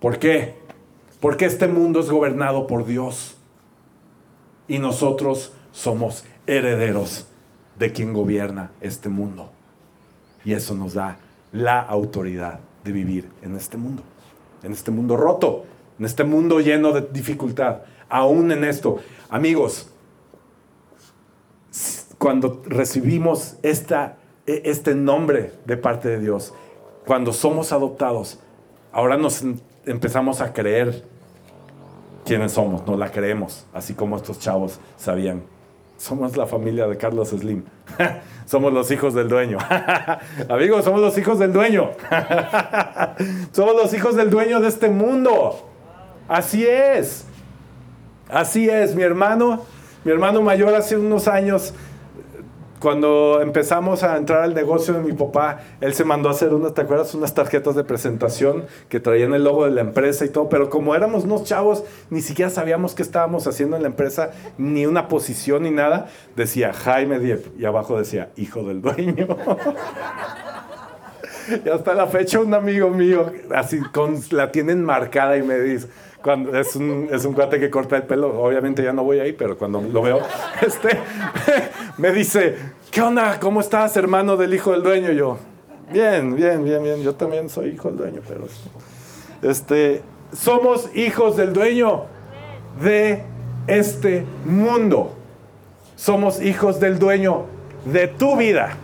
¿Por qué? Porque este mundo es gobernado por Dios y nosotros somos herederos de quien gobierna este mundo. Y eso nos da la autoridad de vivir en este mundo en este mundo roto, en este mundo lleno de dificultad, aún en esto. Amigos, cuando recibimos esta, e, este nombre de parte de Dios, cuando somos adoptados, ahora nos empezamos a creer quiénes somos, no la creemos, así como estos chavos sabían somos la familia de Carlos Slim. [laughs] somos los hijos del dueño. [laughs] Amigos, somos los hijos del dueño. [laughs] somos los hijos del dueño de este mundo. Así es. Así es, mi hermano. Mi hermano mayor hace unos años cuando empezamos a entrar al negocio de mi papá, él se mandó a hacer unas, ¿te acuerdas? Unas tarjetas de presentación que traían el logo de la empresa y todo, pero como éramos unos chavos, ni siquiera sabíamos qué estábamos haciendo en la empresa, ni una posición ni nada. Decía Jaime Diep y abajo decía hijo del dueño. [laughs] y hasta la fecha un amigo mío, así con, la tienen marcada y me dice, cuando es un, es un cuate que corta el pelo, obviamente ya no voy ahí, pero cuando lo veo, [laughs] este, [laughs] me dice, ¿qué onda? ¿Cómo estás, hermano del hijo del dueño? yo, bien, bien, bien, bien, yo también soy hijo del dueño, pero este, somos hijos del dueño de este mundo. Somos hijos del dueño de tu vida.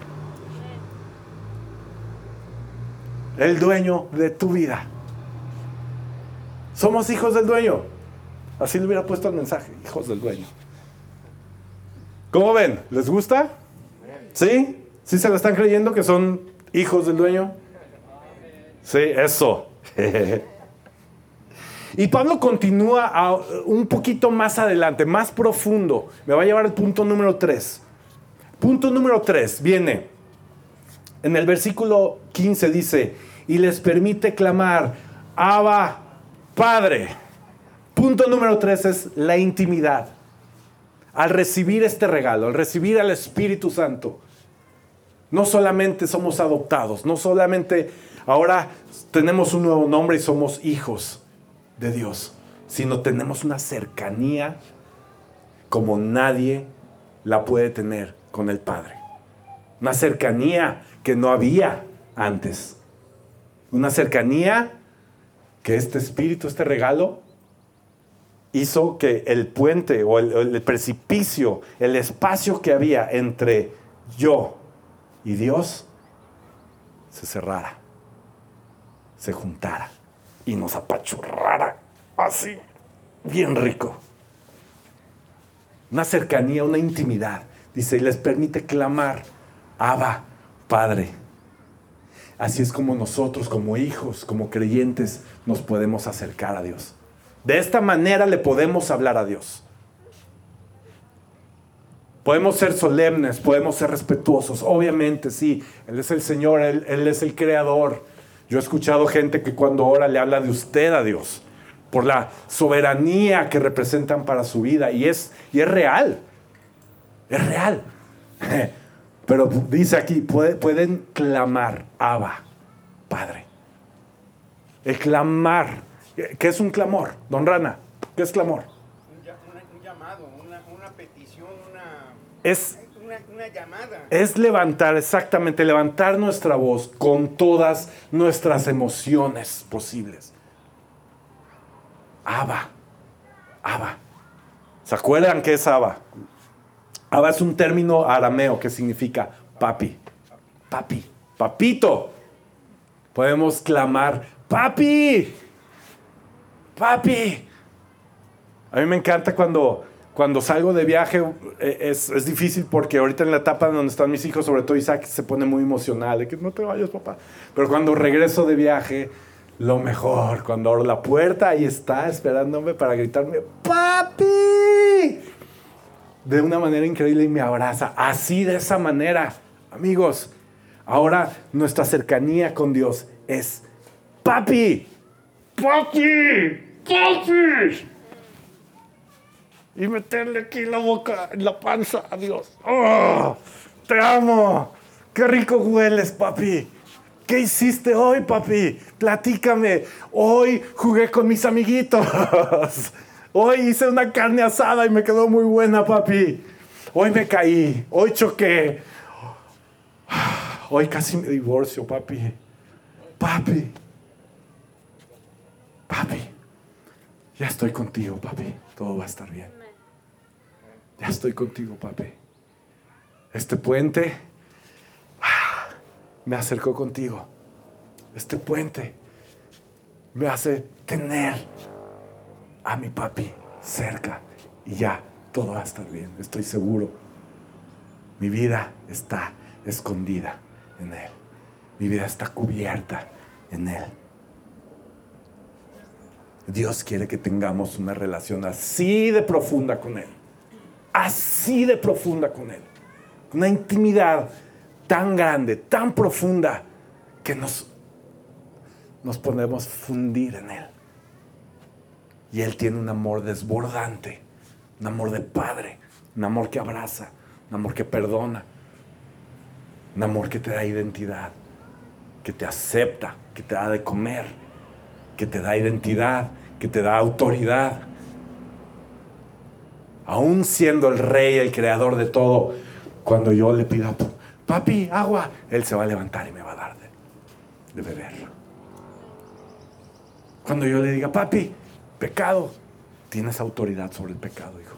El dueño de tu vida. Somos hijos del dueño. Así le hubiera puesto el mensaje, hijos del dueño. ¿Cómo ven? ¿Les gusta? ¿Sí? ¿Sí se lo están creyendo que son hijos del dueño? Sí, eso. [laughs] y Pablo continúa un poquito más adelante, más profundo. Me va a llevar al punto número 3. Punto número 3 viene en el versículo 15 dice, y les permite clamar, Abba, Padre. Punto número 3 es la intimidad. Al recibir este regalo, al recibir al Espíritu Santo, no solamente somos adoptados, no solamente ahora tenemos un nuevo nombre y somos hijos de Dios, sino tenemos una cercanía como nadie la puede tener con el Padre. Una cercanía que no había antes. Una cercanía que este espíritu, este regalo, hizo que el puente o el, precipicio, el espacio que había entre yo y Dios se cerrara, se juntara y nos apachurrara así, bien rico. Una cercanía, una intimidad. Dice, y les permite clamar, Abba, Padre. Así es como nosotros, como hijos, como creyentes, nos podemos acercar a Dios. De esta manera le podemos hablar a Dios. Podemos ser solemnes, podemos ser respetuosos. Obviamente, sí, Él es el Señor, Él, es el Creador. Yo he escuchado gente que cuando ora le habla de usted a Dios, por la soberanía que representan para su vida. Y es, y es real, es real. [laughs] Pero dice aquí, pueden clamar, Abba. El clamar. ¿Qué es un clamor, don Rana? ¿Qué es clamor? es, una, llamada. Es levantar, exactamente, levantar nuestra voz con todas nuestras emociones posibles. Abba, Abba. ¿Se acuerdan qué es Abba? Abba es un término arameo que significa papi, papi, papito. Podemos clamar, papi, papi. A mí me encanta cuando cuando salgo de viaje eh, es, difícil porque ahorita en la etapa donde están mis hijos, sobre todo Isaac, se pone muy emocional de que no te vayas, papá. Pero cuando regreso de viaje, lo mejor, cuando abro la puerta, ahí está esperándome para gritarme, papi. De una manera increíble y me abraza. Así, de esa manera, amigos. Ahora nuestra cercanía con Dios es, papi, papi, papi y meterle aquí la boca, en la panza a Dios. ¡Oh! ¡Te amo! ¡Qué rico hueles, papi! ¿Qué hiciste hoy, papi? Platícame. Hoy jugué con mis amiguitos. [laughs] Hoy hice una carne asada y me quedó muy buena, papi. Hoy me caí. Hoy choqué. [sighs] Hoy casi me divorcio, papi. Papi. Papi. Ya estoy contigo, papi. Todo va a estar bien. Ya estoy contigo, papi. Este puente ah, me acercó contigo. Este puente me hace tener a mi papi cerca y ya todo va a estar bien. Estoy seguro. Mi vida está escondida en Él. Mi vida está cubierta en Él. Dios quiere que tengamos una relación así de profunda con Él así de profunda con Él. Una intimidad tan grande, tan profunda, que nos, nos podemos fundir en Él. Y Él tiene un amor desbordante, un amor de Padre, un amor que abraza, un amor que perdona, un amor que te da identidad, que te acepta, que te da de comer, que te da identidad, que te da autoridad, aún siendo el rey, el creador de todo, cuando yo le pida, papi, agua, él se va a levantar y me va a dar de, beber. Cuando yo le diga, papi, pecado, tienes autoridad sobre el pecado, hijo.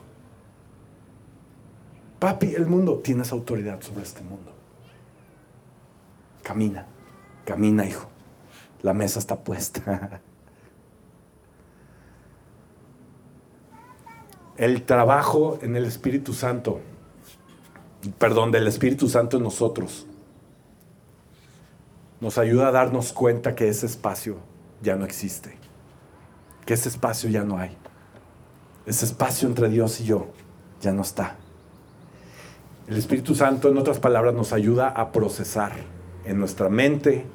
Papi, el mundo, tienes autoridad sobre este mundo. Camina, camina, hijo. La mesa está puesta. [laughs] El trabajo en el Espíritu Santo, perdón, del Espíritu Santo en nosotros, nos ayuda a darnos cuenta que ese espacio ya no existe, que ese espacio ya no hay. Ese espacio entre Dios y yo ya no está. El Espíritu Santo, en otras palabras, nos ayuda a procesar en nuestra mente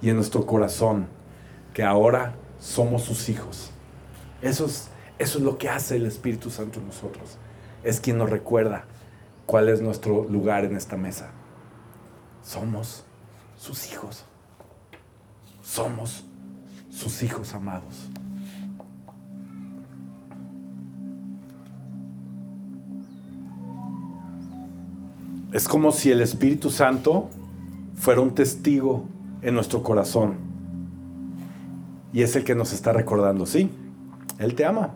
y en nuestro corazón que ahora somos sus hijos. Eso es, eso es lo que hace el Espíritu Santo en nosotros. Es quien nos recuerda cuál es nuestro lugar en esta mesa. Somos sus hijos. Somos sus hijos amados. Es como si el Espíritu Santo fuera un testigo en nuestro corazón. Y es el que nos está recordando, sí, Él te ama.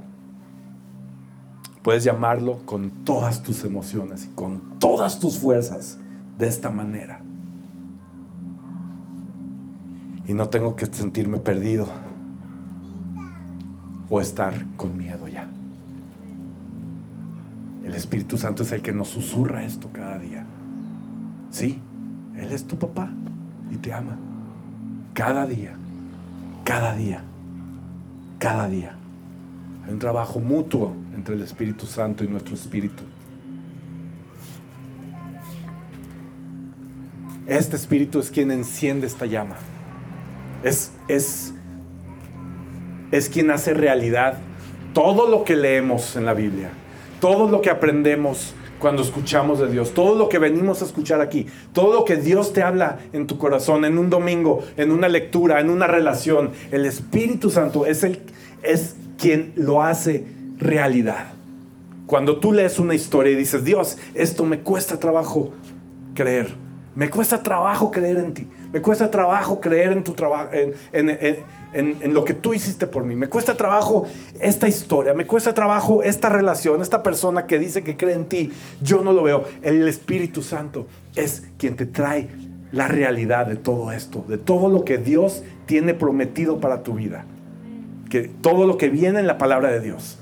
Puedes llamarlo con todas tus emociones y con todas tus fuerzas de esta manera. Y no tengo que sentirme perdido o estar con miedo ya. El Espíritu Santo es el que nos susurra esto cada día. Sí, Él es tu papá y te ama. Cada día, cada día, cada día. Hay un trabajo mutuo entre el Espíritu Santo y nuestro espíritu. Este espíritu es quien enciende esta llama. Es, es, es quien hace realidad todo lo que leemos en la Biblia todo lo que aprendemos cuando escuchamos de Dios, todo lo que venimos a escuchar aquí, todo lo que Dios te habla en tu corazón, en un domingo, en una lectura, en una relación, el Espíritu Santo es, el, es quien lo hace realidad. Cuando tú lees una historia y dices, Dios, esto me cuesta trabajo creer, me cuesta trabajo creer en ti, me cuesta trabajo creer en tu trabajo, en, en en, lo que tú hiciste por mí. Me cuesta trabajo esta historia, me cuesta trabajo esta relación, esta persona que dice que cree en ti. Yo no lo veo. El Espíritu Santo es quien te trae la realidad de todo esto, de todo lo que Dios tiene prometido para tu vida. Que todo lo que viene en la palabra de Dios,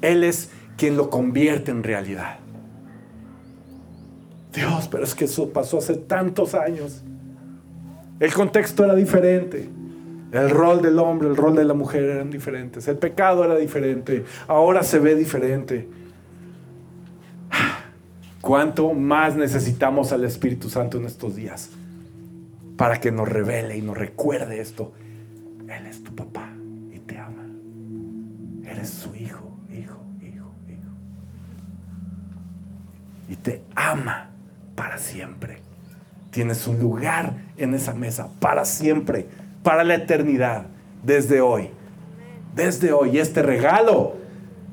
Él es quien lo convierte en realidad. Dios, pero es que eso pasó hace tantos años. El contexto era diferente. El rol del hombre, el rol de la mujer eran diferentes. El pecado era diferente. Ahora se ve diferente. ¿Cuánto más necesitamos al Espíritu Santo en estos días? Para que nos revele y nos recuerde esto. Él es tu papá y te ama. Eres su hijo, hijo, hijo, hijo. Y te ama para siempre. Tienes un lugar en esa mesa para siempre para la eternidad, desde hoy. Desde hoy. Este regalo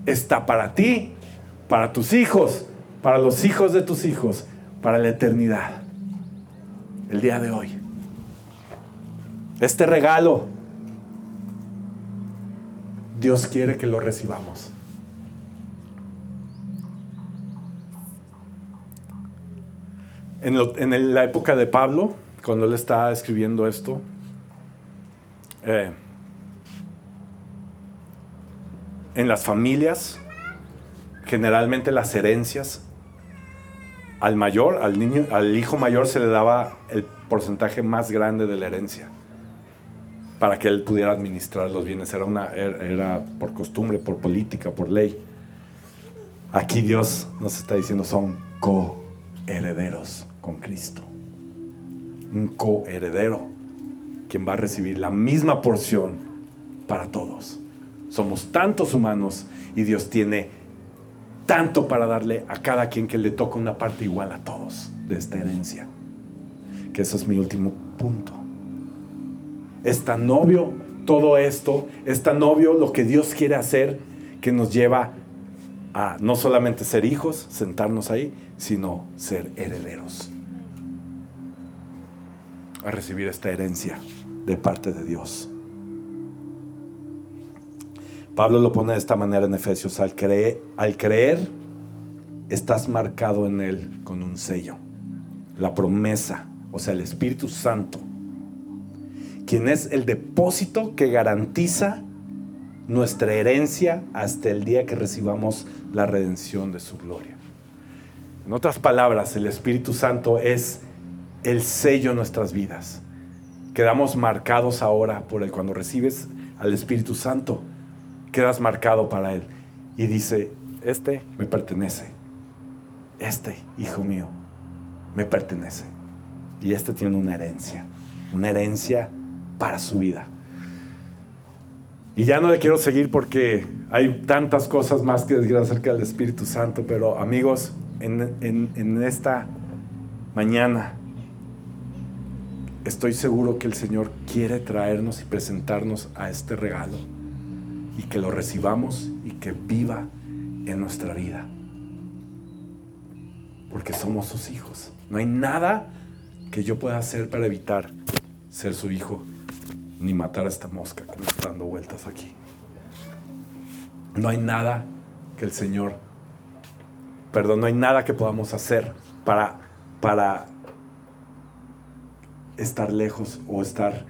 está para ti, para tus hijos, para los hijos de tus hijos, para la eternidad. El día de hoy. Este regalo, Dios quiere que lo recibamos. En, la época de Pablo, cuando él estaba escribiendo esto, eh, en las familias, generalmente las herencias, al mayor, al niño, al hijo mayor se le daba el porcentaje más grande de la herencia para que él pudiera administrar los bienes. Era, una, era por costumbre, por política, por ley. Aquí Dios nos está diciendo son coherederos con Cristo. Un coheredero quien va a recibir la misma porción para todos. Somos tantos humanos y Dios tiene tanto para darle a cada quien que le toca una parte igual a todos de esta herencia. Que eso es mi último punto. Es tan obvio todo esto, es tan obvio lo que Dios quiere hacer que nos lleva a no solamente ser hijos, sentarnos ahí, sino ser herederos. A recibir esta herencia de parte de Dios. Pablo lo pone de esta manera en Efesios, al creer, al creer estás marcado en Él con un sello. La promesa, o sea, el Espíritu Santo, quien es el depósito que garantiza nuestra herencia hasta el día que recibamos la redención de su gloria. En otras palabras, el Espíritu Santo es el sello en nuestras vidas. Quedamos marcados ahora por Él. Cuando recibes al Espíritu Santo, quedas marcado para Él. Y dice, este me pertenece. Este, hijo mío, me pertenece. Y este tiene una herencia. Una herencia para su vida. Y ya no le quiero seguir porque hay tantas cosas más que decir acerca del Espíritu Santo, pero amigos, en, en esta mañana estoy seguro que el Señor quiere traernos y presentarnos a este regalo y que lo recibamos y que viva en nuestra vida. Porque somos sus hijos. No hay nada que yo pueda hacer para evitar ser su hijo ni matar a esta mosca que me está dando vueltas aquí. No hay nada que el Señor, perdón, no hay nada que podamos hacer para, para estar lejos o estar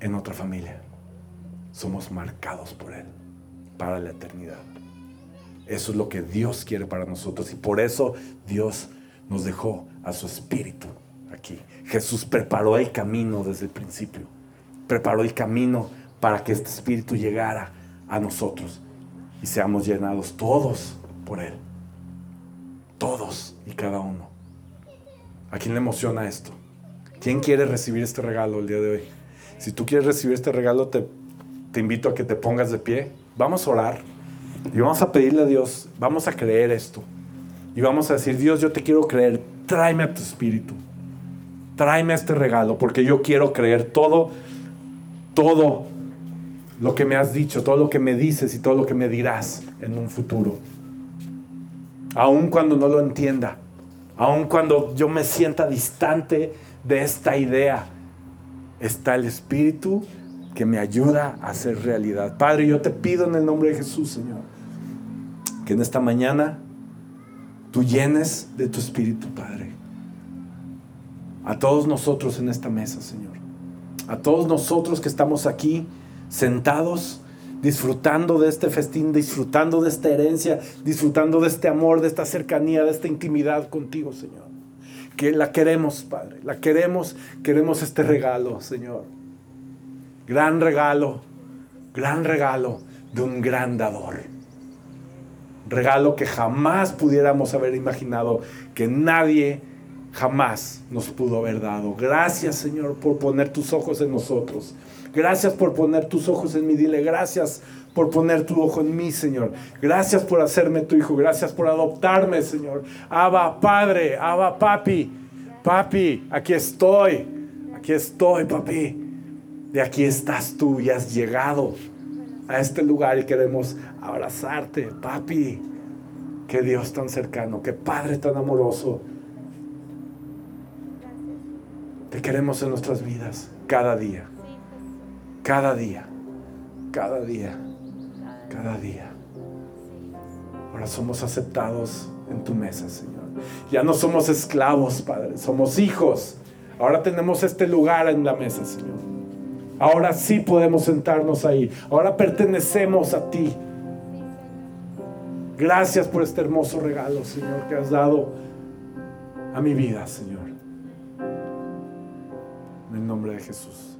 en otra familia. Somos marcados por Él para la eternidad. Eso es lo que Dios quiere para nosotros y por eso Dios nos dejó a su Espíritu aquí. Jesús preparó el camino desde el principio. Preparó el camino para que este Espíritu llegara a nosotros y seamos llenados todos por Él. Todos y cada uno. ¿A quién le emociona esto? ¿Quién quiere recibir este regalo el día de hoy? Si tú quieres recibir este regalo, te, te invito a que te pongas de pie. Vamos a orar y vamos a pedirle a Dios, vamos a creer esto. Y vamos a decir, Dios, yo te quiero creer, tráeme a tu espíritu. Tráeme este regalo, porque yo quiero creer todo, todo lo que me has dicho, todo lo que me dices y todo lo que me dirás en un futuro. Aun cuando no lo entienda, aun cuando yo me sienta distante de esta idea está el Espíritu que me ayuda a hacer realidad. Padre, yo te pido en el nombre de Jesús, Señor, que en esta mañana tú llenes de tu Espíritu, Padre, a todos nosotros en esta mesa, Señor. A todos nosotros que estamos aquí sentados, disfrutando de este festín, disfrutando de esta herencia, disfrutando de este amor, de esta cercanía, de esta intimidad contigo, Señor que la queremos, Padre, la queremos, queremos este regalo, Señor. Gran regalo, gran regalo de un gran dador. Regalo que jamás pudiéramos haber imaginado, que nadie jamás nos pudo haber dado. Gracias, Señor, por poner tus ojos en nosotros. Gracias por poner tus ojos en mí. Dile gracias por poner tu ojo en mí, Señor. Gracias por hacerme tu hijo. Gracias por adoptarme, Señor. Abba, Padre. Abba, Papi. Papi, aquí estoy. Aquí estoy, papi. De aquí estás tú y has llegado a este lugar y queremos abrazarte, papi. Qué Dios tan cercano, qué Padre tan amoroso. Te queremos en nuestras vidas cada día. Cada día. Cada día cada día. Ahora somos aceptados en tu mesa, Señor. Ya no somos esclavos, Padre, somos hijos. Ahora tenemos este lugar en la mesa, Señor. Ahora sí podemos sentarnos ahí. Ahora pertenecemos a ti. Gracias por este hermoso regalo, Señor, que has dado a mi vida, Señor. En el nombre de Jesús.